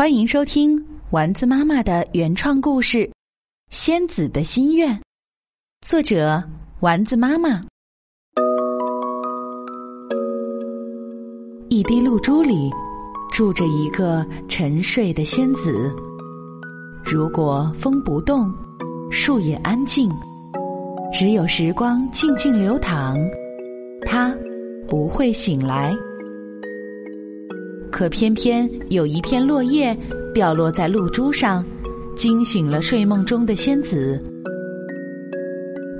欢迎收听丸子妈妈的原创故事《仙子的心愿》，作者丸子妈妈。一滴露珠里住着一个沉睡的仙子。如果风不动，树也安静，只有时光静静流淌，它不会醒来。可偏偏有一片落叶掉落在露珠上，惊醒了睡梦中的仙子。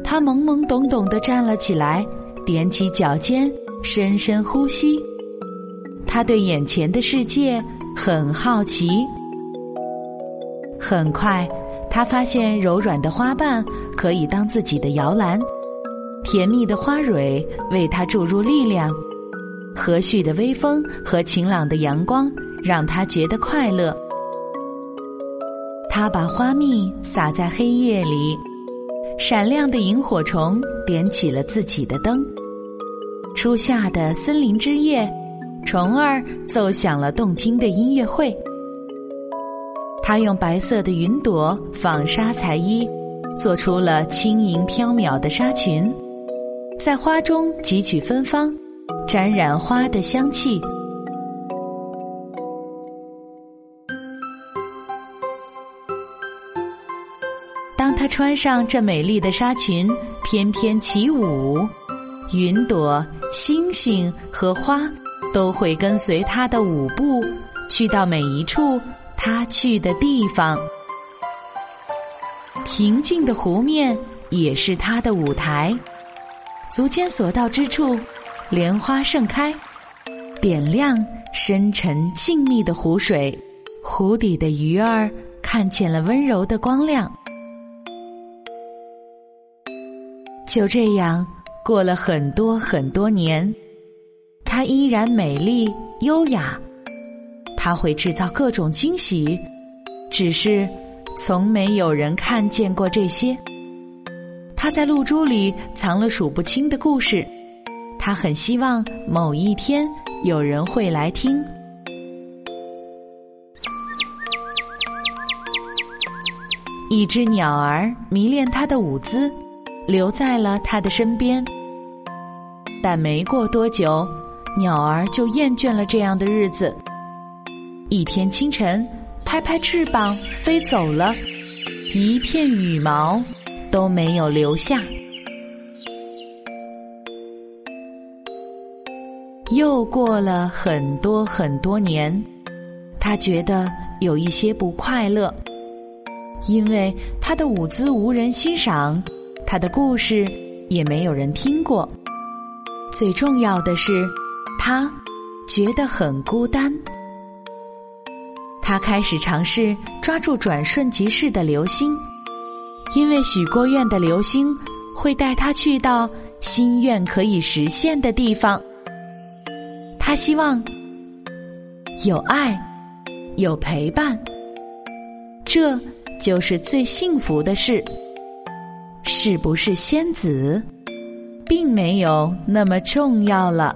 他懵懵懂懂的站了起来，踮起脚尖，深深呼吸。他对眼前的世界很好奇。很快，他发现柔软的花瓣可以当自己的摇篮，甜蜜的花蕊为他注入力量。和煦的微风和晴朗的阳光让他觉得快乐。他把花蜜撒在黑夜里，闪亮的萤火虫点起了自己的灯。初夏的森林之夜，虫儿奏响了动听的音乐会。他用白色的云朵纺纱裁衣，做出了轻盈飘渺的纱裙，在花中汲取芬芳。沾染花的香气。当她穿上这美丽的纱裙，翩翩起舞，云朵、星星和花都会跟随她的舞步，去到每一处她去的地方。平静的湖面也是她的舞台，足尖所到之处。莲花盛开，点亮深沉静谧的湖水，湖底的鱼儿看见了温柔的光亮。就这样过了很多很多年，她依然美丽优雅。她会制造各种惊喜，只是从没有人看见过这些。她在露珠里藏了数不清的故事。他很希望某一天有人会来听。一只鸟儿迷恋他的舞姿，留在了他的身边。但没过多久，鸟儿就厌倦了这样的日子。一天清晨，拍拍翅膀飞走了，一片羽毛都没有留下。又过了很多很多年，他觉得有一些不快乐，因为他的舞姿无人欣赏，他的故事也没有人听过。最重要的是，他觉得很孤单。他开始尝试抓住转瞬即逝的流星，因为许过愿的流星会带他去到心愿可以实现的地方。他希望有爱，有陪伴，这就是最幸福的事。是不是仙子，并没有那么重要了。